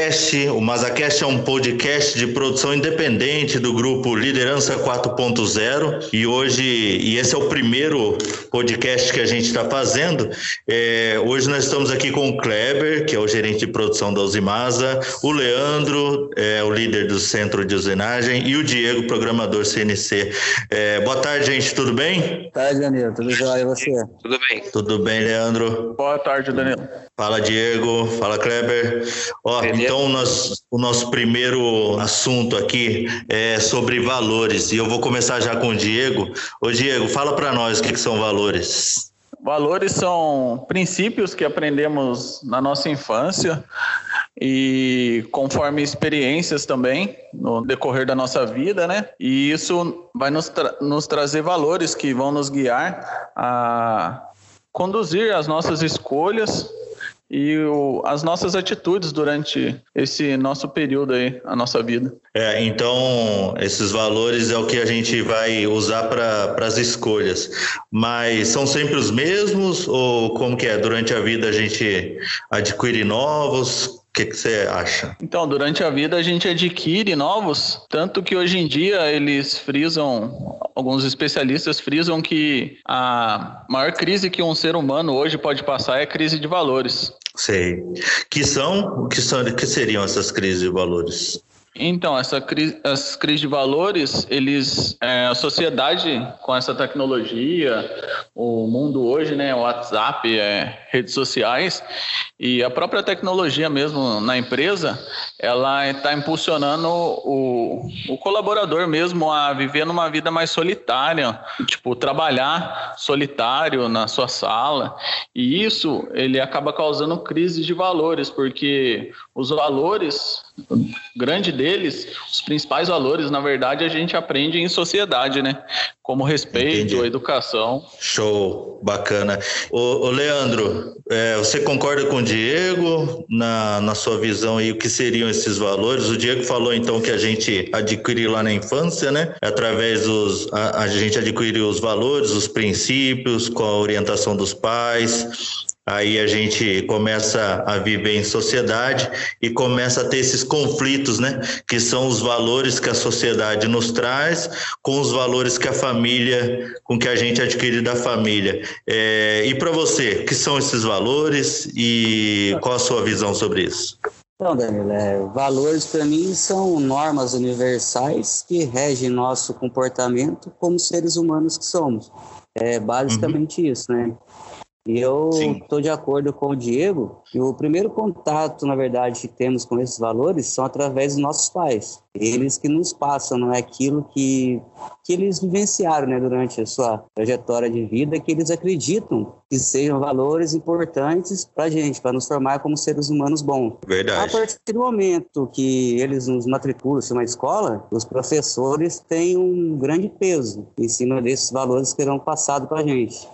MazaCast. O MazaCast é um podcast de produção independente do grupo Liderança 4.0 e hoje, e esse é o primeiro podcast que a gente está fazendo. É, hoje nós estamos aqui com o Kleber, que é o gerente de produção da Usimasa, o Leandro, é, o líder do centro de usinagem, e o Diego, programador CNC. É, boa tarde, gente, tudo bem? Boa tarde, Danilo, tudo jóia e você? Tudo bem. Tudo bem, Leandro? Boa tarde, Danilo. Fala, Diego. Fala, Kleber. Ó, então, nós, o nosso primeiro assunto aqui é sobre valores. E eu vou começar já com o Diego. Ô, Diego, fala para nós o que, que são valores. Valores são princípios que aprendemos na nossa infância e conforme experiências também no decorrer da nossa vida, né? E isso vai nos, tra nos trazer valores que vão nos guiar a conduzir as nossas escolhas e o, as nossas atitudes durante esse nosso período aí, a nossa vida. É, então esses valores é o que a gente vai usar para as escolhas. Mas são sempre os mesmos ou como que é? Durante a vida a gente adquire novos? O que, que, você acha? Então, durante a vida a gente adquire novos, tanto que hoje em dia eles frisam, alguns especialistas frisam que a maior crise que um ser humano hoje pode passar é a crise de valores. Sei. Que são, que são, que seriam essas crises de valores? Então, essa crise, as crises de valores, eles, é, a sociedade com essa tecnologia, o mundo hoje, né, o WhatsApp, é, redes sociais e a própria tecnologia mesmo na empresa, ela está impulsionando o, o colaborador mesmo a viver numa vida mais solitária, tipo trabalhar solitário na sua sala e isso ele acaba causando crises de valores porque os valores grande deles, os principais valores, na verdade, a gente aprende em sociedade, né? Como respeito, Entendi. educação. Show, bacana. Ô, ô Leandro, é, você concorda com o Diego na, na sua visão aí o que seriam esses valores? O Diego falou então que a gente adquire lá na infância, né? Através dos. A, a gente adquire os valores, os princípios, com a orientação dos pais Aí a gente começa a viver em sociedade e começa a ter esses conflitos, né? Que são os valores que a sociedade nos traz com os valores que a família, com que a gente adquire da família. É, e para você, que são esses valores e qual a sua visão sobre isso? Então, Danilo, é, valores para mim são normas universais que regem nosso comportamento como seres humanos que somos. É basicamente uhum. isso, né? E eu estou de acordo com o Diego que o primeiro contato, na verdade, que temos com esses valores são através dos nossos pais. Eles que nos passam não é aquilo que, que eles vivenciaram né, durante a sua trajetória de vida, que eles acreditam que sejam valores importantes para a gente, para nos formar como seres humanos bons. Verdade. A partir do momento que eles nos matriculam em uma escola, os professores têm um grande peso em cima desses valores que serão passados para a gente.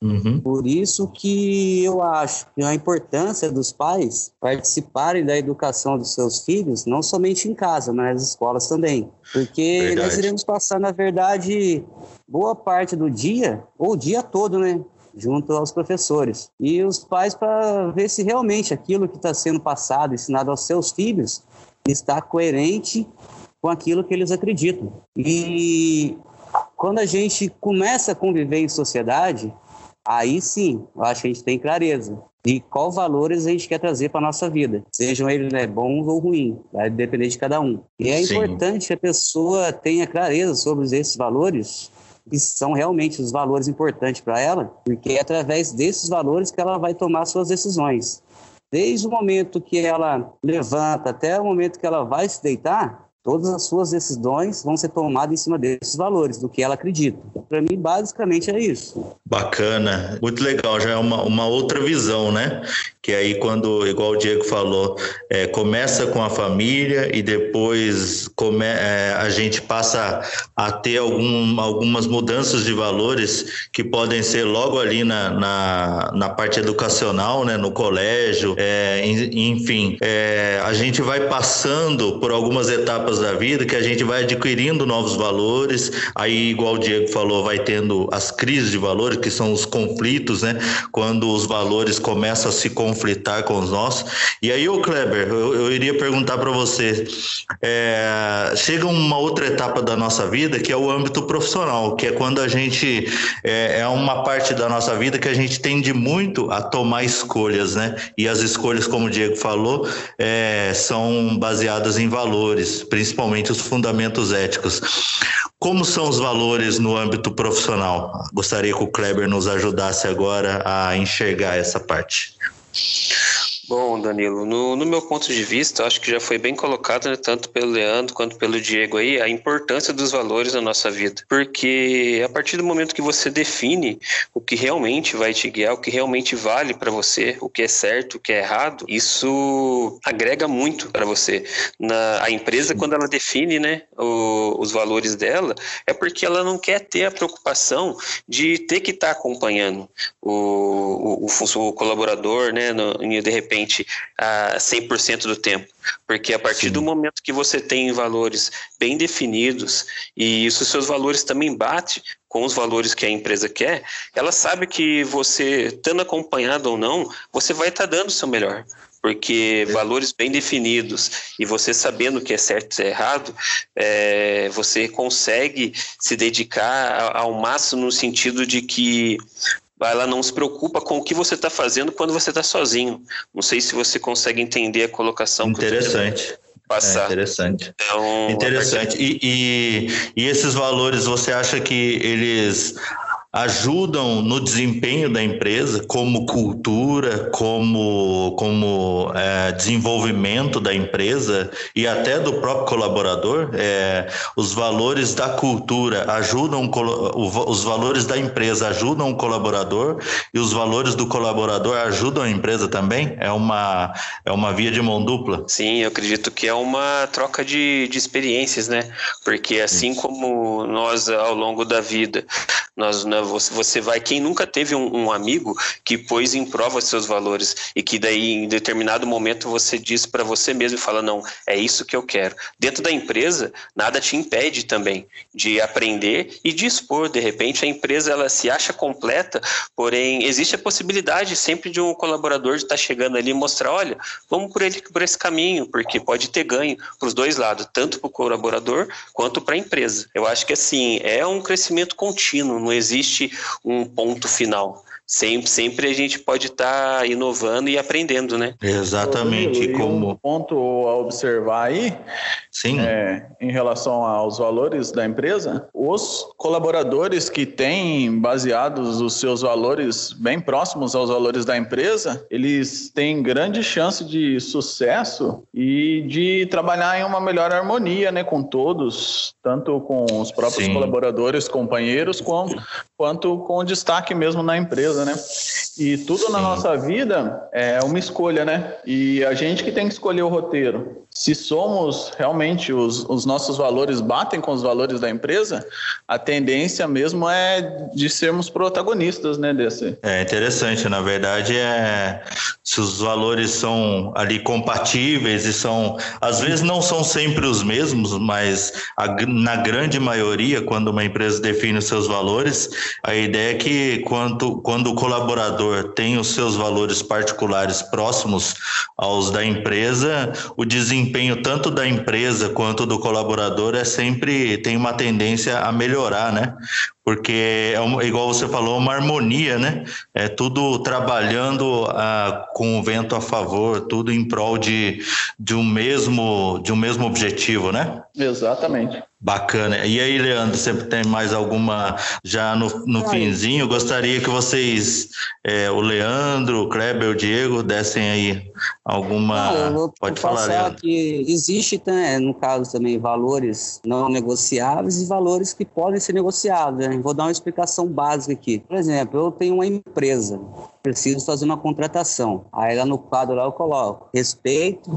Uhum. Por isso que eu acho que a importância dos pais participarem da educação dos seus filhos, não somente em casa, mas nas escolas também. Porque verdade. nós iremos passar, na verdade, boa parte do dia, ou o dia todo, né? Junto aos professores. E os pais para ver se realmente aquilo que está sendo passado, ensinado aos seus filhos, está coerente com aquilo que eles acreditam. E quando a gente começa a conviver em sociedade, aí sim, eu acho que a gente tem clareza de qual valores a gente quer trazer para a nossa vida, sejam eles né, bons ou ruins, vai depender de cada um. E é sim. importante que a pessoa tenha clareza sobre esses valores, que são realmente os valores importantes para ela, porque é através desses valores que ela vai tomar suas decisões. Desde o momento que ela levanta até o momento que ela vai se deitar, todas as suas decisões vão ser tomadas em cima desses valores, do que ela acredita. Para mim, basicamente é isso. Bacana, muito legal, já é uma, uma outra visão, né? Que aí, quando, igual o Diego falou, é, começa com a família e depois come, é, a gente passa a ter algum, algumas mudanças de valores que podem ser logo ali na, na, na parte educacional, né? No colégio, é, enfim, é, a gente vai passando por algumas etapas da vida que a gente vai adquirindo novos valores, aí, igual o Diego falou, vai tendo as crises de valores, que são os conflitos, né? Quando os valores começam a se conflitar com os nossos. E aí, ô Kleber, eu, eu iria perguntar para você: é, chega uma outra etapa da nossa vida que é o âmbito profissional, que é quando a gente é, é uma parte da nossa vida que a gente tende muito a tomar escolhas, né? E as escolhas, como o Diego falou, é, são baseadas em valores, principalmente os fundamentos éticos. Como são os valores no âmbito profissional? Gostaria que o Kleber nos ajudasse agora a enxergar essa parte. Bom, Danilo, no, no, meu ponto de vista, acho que já foi bem colocado, né, tanto pelo Leandro quanto pelo Diego aí, a importância dos valores na nossa vida. Porque a partir do momento que você define o que realmente vai te guiar, o que realmente vale para você, o que é certo, o que é errado, isso agrega muito para você. Na, a empresa, quando ela define né, o, os valores dela, é porque ela não quer ter a preocupação de ter que estar tá acompanhando o, o, o, o colaborador, né, no, de repente repente a 100% do tempo, porque a partir Sim. do momento que você tem valores bem definidos e os seus valores também batem com os valores que a empresa quer, ela sabe que você, estando acompanhado ou não, você vai estar tá dando o seu melhor. Porque valores bem definidos e você sabendo o que é certo e é errado, é, você consegue se dedicar ao máximo no sentido de que ela não se preocupa com o que você está fazendo quando você está sozinho. Não sei se você consegue entender a colocação. Interessante. Passar. É interessante. Então, interessante. E, e, e esses valores, você acha que eles ajudam no desempenho da empresa, como cultura, como, como é, desenvolvimento da empresa e até do próprio colaborador. É, os valores da cultura ajudam, os valores da empresa ajudam o colaborador e os valores do colaborador ajudam a empresa também? É uma, é uma via de mão dupla? Sim, eu acredito que é uma troca de, de experiências, né? Porque assim como nós, ao longo da vida, nós, né, você, você vai, quem nunca teve um, um, amigo que pôs em prova seus valores e que daí em determinado momento você diz para você mesmo e fala não, é isso que eu quero. Dentro da empresa, nada te impede também de aprender e de. De repente a empresa ela se acha completa, porém existe a possibilidade sempre de um colaborador estar tá chegando ali e mostrar, olha, vamos por ele por esse caminho, porque pode ter ganho para os dois lados, tanto para o colaborador quanto para a empresa. Eu acho que assim é um crescimento contínuo não existe um ponto final. Sempre, sempre a gente pode estar tá inovando e aprendendo, né? Exatamente. E como... Um ponto a observar aí, Sim. É, em relação aos valores da empresa, os colaboradores que têm baseados os seus valores bem próximos aos valores da empresa, eles têm grande chance de sucesso e de trabalhar em uma melhor harmonia, né, com todos, tanto com os próprios Sim. colaboradores, companheiros, quanto, quanto com destaque mesmo na empresa, né? E tudo Sim. na nossa vida é uma escolha, né? E a gente que tem que escolher o roteiro. Se somos realmente os, os nossos valores batem com os valores da empresa, a tendência mesmo é de sermos protagonistas, né, desse. É interessante, na verdade é se os valores são ali compatíveis e são, às vezes não são sempre os mesmos, mas a, na grande maioria, quando uma empresa define os seus valores, a ideia é que quando, quando o colaborador tem os seus valores particulares próximos aos da empresa, o desempenho tanto da empresa quanto do colaborador é sempre tem uma tendência a melhorar, né? Porque é uma, igual você falou, uma harmonia, né? É tudo trabalhando ah, com o vento a favor, tudo em prol de, de um mesmo de um mesmo objetivo, né? Exatamente. Bacana. E aí, Leandro, você tem mais alguma já no, no finzinho? Gostaria que vocês, é, o Leandro, o Kleber, o Diego, dessem aí alguma. Não, vou, Pode vou falar, Leandro. que existe, né, no caso também, valores não negociáveis e valores que podem ser negociados. Né? Vou dar uma explicação básica aqui. Por exemplo, eu tenho uma empresa, preciso fazer uma contratação. Aí lá no quadro lá eu coloco respeito,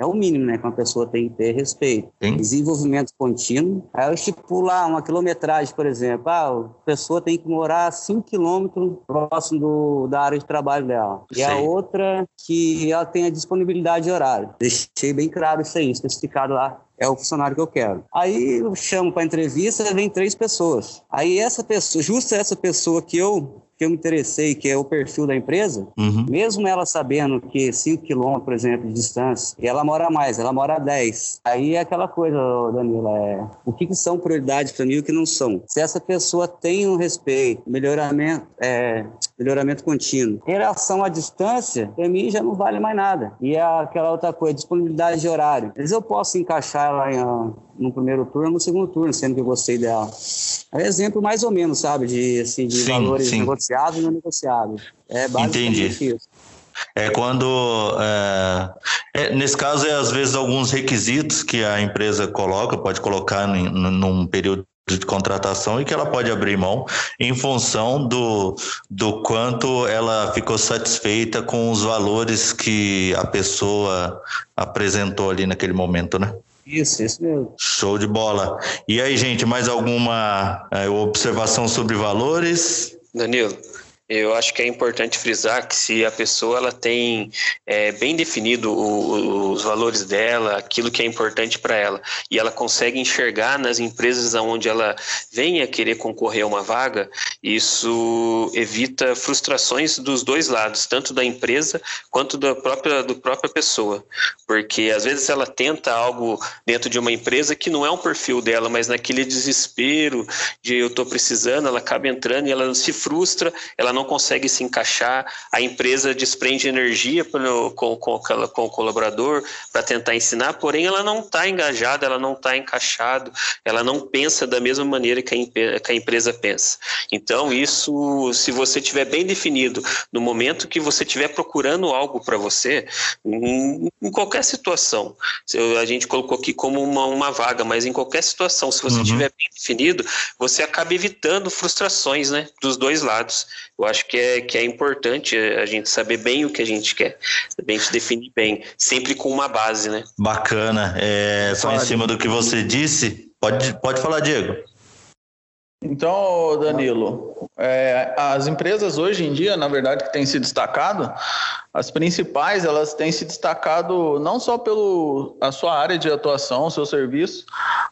É o mínimo, né? Que uma pessoa tem que ter respeito. Sim. Desenvolvimento contínuo. Aí eu estipular uma quilometragem, por exemplo. Ah, a pessoa tem que morar 5 quilômetros próximo do, da área de trabalho dela. E Sim. a outra que ela tem a disponibilidade de horário. Deixei bem claro isso aí, especificado lá é o funcionário que eu quero. Aí eu chamo para entrevista, vem três pessoas. Aí essa pessoa, justo essa pessoa que eu que eu me interessei, que é o perfil da empresa, uhum. mesmo ela sabendo que 5 quilômetros, por exemplo, de distância, e ela mora mais, ela mora a 10. Aí é aquela coisa, Danila, é, o que, que são prioridades para mim e o que não são. Se essa pessoa tem um respeito, melhoramento, é, melhoramento contínuo, em relação à distância, para mim já não vale mais nada. E é aquela outra coisa, disponibilidade de horário. Às vezes eu posso encaixar ela em, no primeiro turno, no segundo turno, sendo que eu gostei dela. É exemplo mais ou menos, sabe, de, assim, de sim, valores sim. negociados e não negociados. É basicamente Entendi. isso. É quando, é, é, nesse caso, é às vezes alguns requisitos que a empresa coloca, pode colocar em, num período de contratação e que ela pode abrir mão em função do, do quanto ela ficou satisfeita com os valores que a pessoa apresentou ali naquele momento, né? Isso, isso mesmo. Show de bola. E aí, gente, mais alguma é, observação sobre valores? Danilo, eu acho que é importante frisar que se a pessoa ela tem é, bem definido o, os valores dela, aquilo que é importante para ela, e ela consegue enxergar nas empresas onde ela venha querer concorrer a uma vaga, isso evita frustrações dos dois lados, tanto da empresa quanto da própria, do própria pessoa. Porque às vezes ela tenta algo dentro de uma empresa que não é um perfil dela, mas naquele desespero de eu estou precisando, ela acaba entrando e ela se frustra, ela não consegue se encaixar, a empresa desprende energia com, com, com o colaborador para tentar ensinar, porém ela não está engajada, ela não está encaixado, ela não pensa da mesma maneira que a, que a empresa pensa. Então, isso, se você tiver bem definido no momento que você estiver procurando algo para você, em, em, qualquer situação, a gente colocou aqui como uma, uma vaga, mas em qualquer situação, se você uhum. tiver bem definido, você acaba evitando frustrações né, dos dois lados. Eu acho que é, que é importante a gente saber bem o que a gente quer, a gente definir bem, sempre com uma base, né? Bacana. É, só em cima do que você disse, pode, pode falar, Diego. Então, Danilo, é, as empresas hoje em dia, na verdade, que têm se destacado, as principais, elas têm se destacado não só pela sua área de atuação, seu serviço,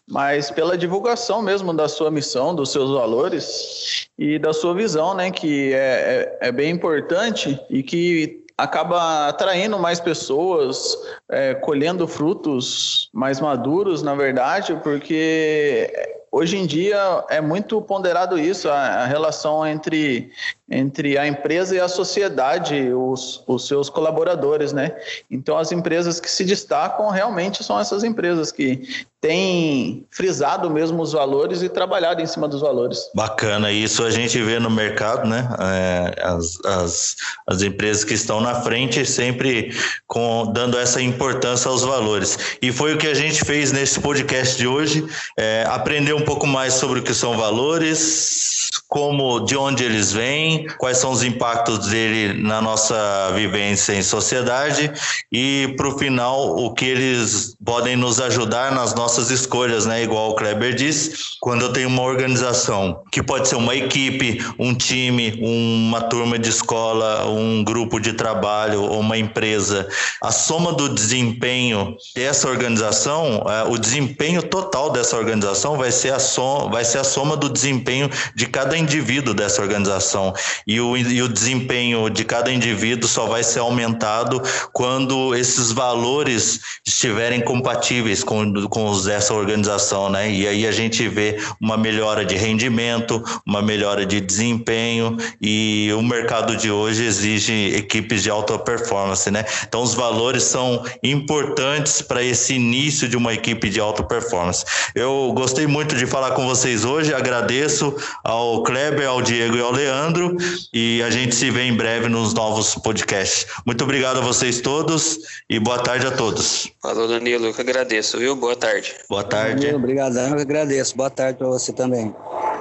mas pela divulgação mesmo da sua missão, dos seus valores e da sua visão, né, que é, é, é bem importante e que acaba atraindo mais pessoas, é, colhendo frutos mais maduros, na verdade, porque hoje em dia é muito ponderado isso, a, a relação entre entre a empresa e a sociedade, os, os seus colaboradores, né? Então, as empresas que se destacam realmente são essas empresas que têm frisado mesmo os valores e trabalhado em cima dos valores. Bacana, isso a gente vê no mercado, né? É, as, as, as empresas que estão na frente sempre com, dando essa importância aos valores. E foi o que a gente fez nesse podcast de hoje, é, aprender um pouco mais sobre o que são valores, como, de onde eles vêm, quais são os impactos dele na nossa vivência em sociedade e, para o final, o que eles podem nos ajudar nas nossas escolhas, né? Igual o Kleber disse, quando eu tenho uma organização, que pode ser uma equipe, um time, uma turma de escola, um grupo de trabalho ou uma empresa, a soma do desempenho dessa organização, é, o desempenho total dessa organização vai ser a soma, vai ser a soma do desempenho de cada indivíduo dessa organização e o, e o desempenho de cada indivíduo só vai ser aumentado quando esses valores estiverem compatíveis com, com os dessa organização, né? E aí a gente vê uma melhora de rendimento, uma melhora de desempenho e o mercado de hoje exige equipes de alta performance, né? Então os valores são importantes para esse início de uma equipe de alta performance. Eu gostei muito de falar com vocês hoje, agradeço ao Kleber, ao Diego e ao Leandro e a gente se vê em breve nos novos podcasts. Muito obrigado a vocês todos e boa tarde a todos. Falou, Danilo, eu que agradeço, viu? Boa tarde. Boa tarde. Obrigado, eu que agradeço. Boa tarde para você também.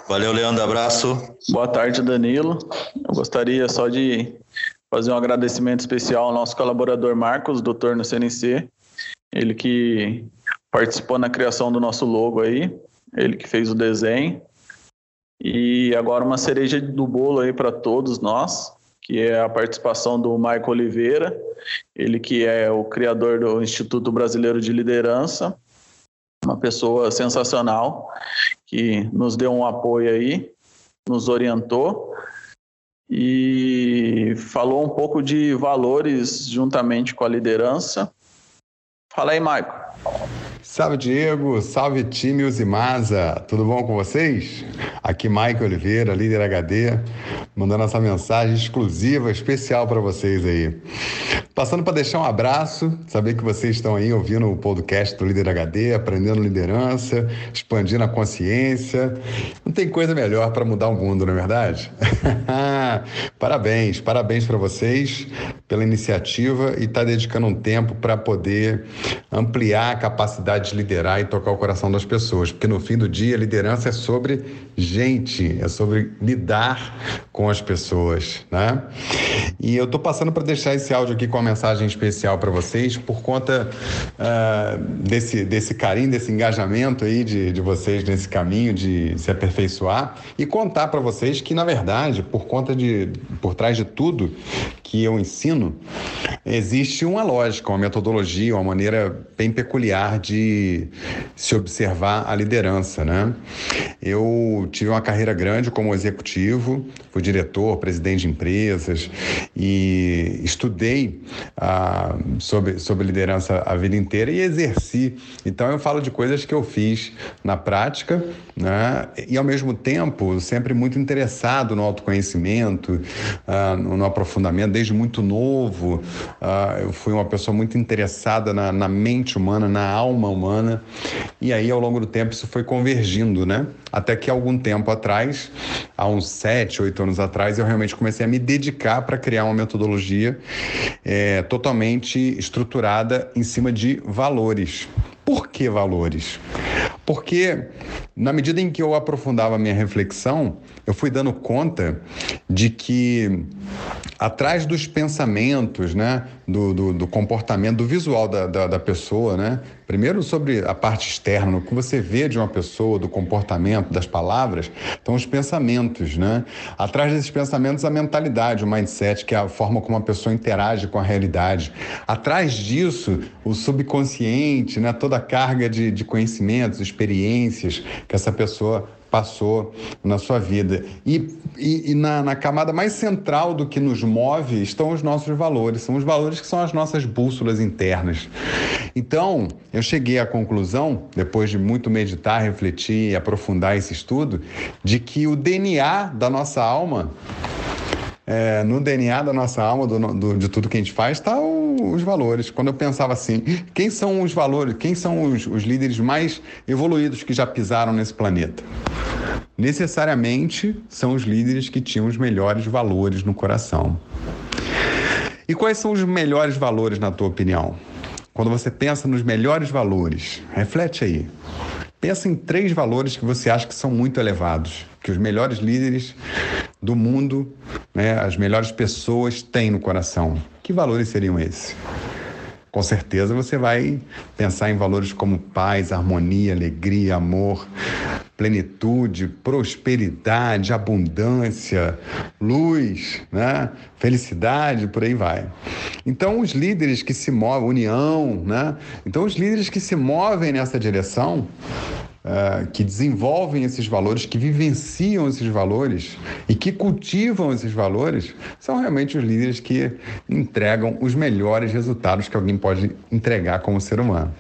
Valeu, Leandro, abraço. Boa tarde, Danilo. Eu gostaria só de fazer um agradecimento especial ao nosso colaborador Marcos, doutor no CNC. ele que participou na criação do nosso logo aí, ele que fez o desenho. E agora uma cereja do bolo aí para todos nós, que é a participação do Marco Oliveira, ele que é o criador do Instituto Brasileiro de Liderança, uma pessoa sensacional que nos deu um apoio aí, nos orientou e falou um pouco de valores juntamente com a liderança. Fala aí, Marco. Salve Diego, salve time Uzimasa, tudo bom com vocês? Aqui Mike Oliveira, líder HD, mandando essa mensagem exclusiva, especial para vocês aí. Passando para deixar um abraço, saber que vocês estão aí ouvindo o podcast do Líder HD, aprendendo liderança, expandindo a consciência. Não tem coisa melhor para mudar o mundo, não é verdade? parabéns, parabéns para vocês pela iniciativa e estar tá dedicando um tempo para poder ampliar a capacidade de liderar e tocar o coração das pessoas, porque no fim do dia, liderança é sobre gente, é sobre lidar com as pessoas, né? E eu estou passando para deixar esse áudio aqui com uma mensagem especial para vocês por conta uh, desse, desse carinho, desse engajamento aí de, de vocês nesse caminho de se aperfeiçoar e contar para vocês que, na verdade, por conta de, por trás de tudo que eu ensino, existe uma lógica, uma metodologia, uma maneira bem peculiar de se observar a liderança, né? Eu tive uma carreira grande como executivo, fui diretor, presidente de empresas e estudei ah, sobre, sobre liderança a vida inteira e exerci. Então eu falo de coisas que eu fiz na prática, né? E ao mesmo tempo sempre muito interessado no autoconhecimento, ah, no, no, aprofundamento, desde muito novo. Ah, eu fui uma pessoa muito interessada na, na mente humana, na alma humana. E aí ao longo do tempo isso foi convergindo, né? Até que algum tempo atrás, há uns sete, oito anos atrás, eu realmente comecei a me dedicar para criar uma metodologia é, totalmente estruturada em cima de valores. Por que valores? Porque na medida em que eu aprofundava minha reflexão, eu fui dando conta de que atrás dos pensamentos, né, do, do, do comportamento, do visual da, da, da, pessoa, né, primeiro sobre a parte externa, o que você vê de uma pessoa, do comportamento, das palavras, estão os pensamentos, né? Atrás desses pensamentos a mentalidade, o mindset, que é a forma como a pessoa interage com a realidade. Atrás disso, o subconsciente, né, toda a carga de, de conhecimentos, experiências que essa pessoa passou na sua vida. E, e, e na, na, camada mais central do que nos move estão os nossos valores. São os valores que são as nossas bússolas internas. Então, eu cheguei à conclusão, depois de muito meditar, refletir e aprofundar esse estudo, de que o DNA da nossa alma é, no DNA da nossa alma, do, do, de tudo que a gente faz, está os valores. Quando eu pensava assim, quem são os valores, quem são os, os líderes mais evoluídos que já pisaram nesse planeta? Necessariamente são os líderes que tinham os melhores valores no coração. E quais são os melhores valores, na tua opinião? Quando você pensa nos melhores valores, reflete aí. Pensa em três valores que você acha que são muito elevados, que os melhores líderes do mundo, né, as melhores pessoas têm no coração. Que valores seriam esses? Com certeza você vai pensar em valores como paz, harmonia, alegria, amor, plenitude, prosperidade, abundância, luz, né? felicidade, por aí vai. Então, os líderes que se movem, união, né? Então, os líderes que se movem nessa direção uh, que desenvolvem esses valores, que vivenciam esses valores e que cultivam esses valores, são realmente os líderes que entregam os melhores resultados que alguém pode entregar como ser humano.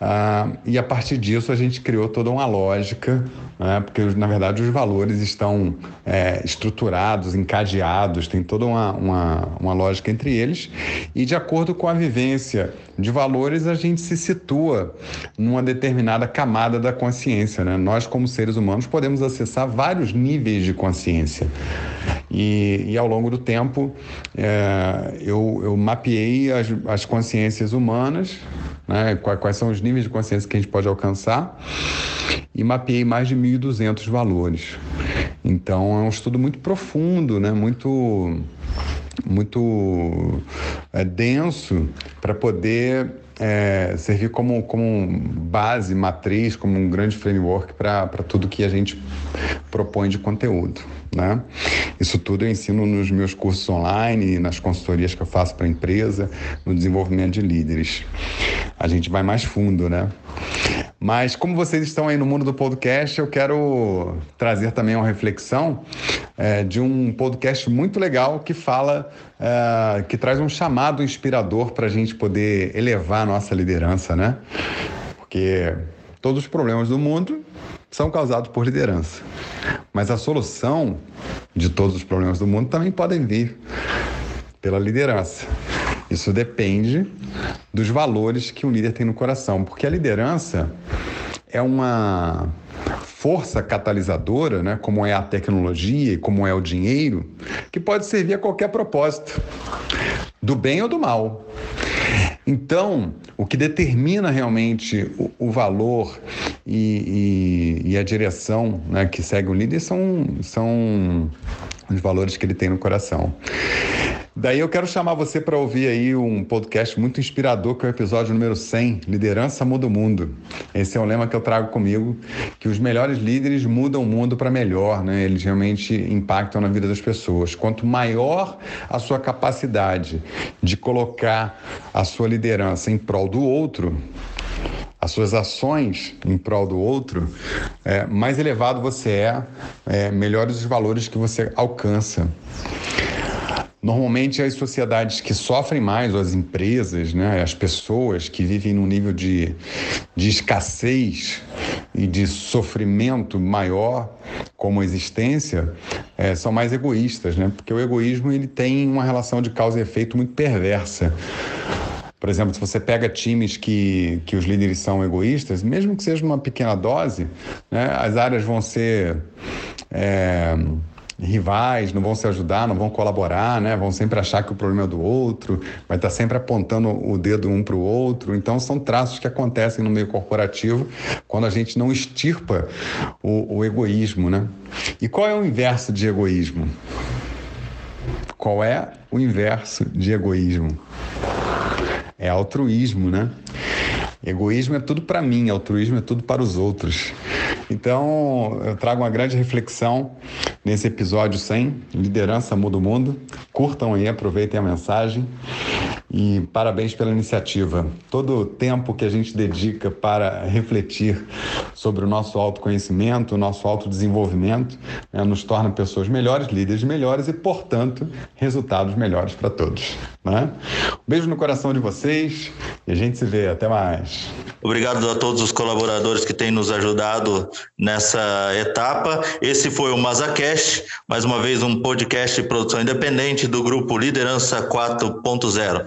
Uh, e a partir disso a gente criou toda uma lógica né? porque na verdade os valores estão é, estruturados, encadeados, tem toda uma, uma, uma lógica entre eles, e de acordo com a vivência de valores, a gente se situa numa determinada camada da consciência. Né? Nós, como seres humanos, podemos acessar vários níveis de consciência. E, e ao longo do tempo, é, eu, eu mapeei as, as consciências humanas né? quais são os níveis de consciência que a gente pode alcançar, e mapeei mais de 1.200 valores. Então é um estudo muito profundo, né? muito muito é, denso para poder é, servir como, como base, matriz, como um grande framework para tudo que a gente propõe de conteúdo. Né? Isso tudo eu ensino nos meus cursos online, nas consultorias que eu faço para a empresa, no desenvolvimento de líderes. A gente vai mais fundo, né? Mas como vocês estão aí no mundo do podcast, eu quero trazer também uma reflexão é, de um podcast muito legal que fala, é, que traz um chamado inspirador para a gente poder elevar a nossa liderança, né? Porque todos os problemas do mundo são causados por liderança. Mas a solução de todos os problemas do mundo também podem vir pela liderança. Isso depende dos valores que o líder tem no coração, porque a liderança é uma força catalisadora, né, como é a tecnologia e como é o dinheiro, que pode servir a qualquer propósito, do bem ou do mal. Então, o que determina realmente o, o valor e, e, e, a direção né, que segue o líder são, são os valores que ele tem no coração. Daí eu quero chamar você para ouvir aí um podcast muito inspirador, que é o episódio número 100, Liderança Muda o Mundo. Esse é um lema que eu trago comigo, que os melhores líderes mudam o mundo para melhor, né? Eles realmente impactam na vida das pessoas. Quanto maior a sua capacidade de colocar a sua liderança em prol do outro, as suas ações em prol do outro, é, mais elevado você é, é, melhores os valores que você alcança. Normalmente, as sociedades que sofrem mais, as empresas, né, as pessoas que vivem num nível de, de escassez e de sofrimento maior como existência, é, são mais egoístas, né? porque o egoísmo ele tem uma relação de causa e efeito muito perversa. Por exemplo, se você pega times que, que os líderes são egoístas, mesmo que seja numa pequena dose, né, as áreas vão ser. É, rivais, não vão se ajudar, não vão colaborar, né? Vão sempre achar que o problema é do outro, vai estar sempre apontando o dedo um para o outro. Então são traços que acontecem no meio corporativo quando a gente não extirpa o, o egoísmo, né? E qual é o inverso de egoísmo? Qual é o inverso de egoísmo? É altruísmo, né? Egoísmo é tudo para mim, altruísmo é tudo para os outros. Então, eu trago uma grande reflexão nesse episódio 100, Liderança Muda o Mundo. Curtam aí, aproveitem a mensagem e parabéns pela iniciativa. Todo o tempo que a gente dedica para refletir sobre o nosso autoconhecimento, o nosso autodesenvolvimento, né, nos torna pessoas melhores, líderes melhores e, portanto, resultados melhores para todos. Né? Um beijo no coração de vocês e a gente se vê. Até mais. Obrigado a todos os colaboradores que têm nos ajudado nessa etapa. Esse foi o MazaCast, mais uma vez um podcast de produção independente do grupo Liderança 4.0.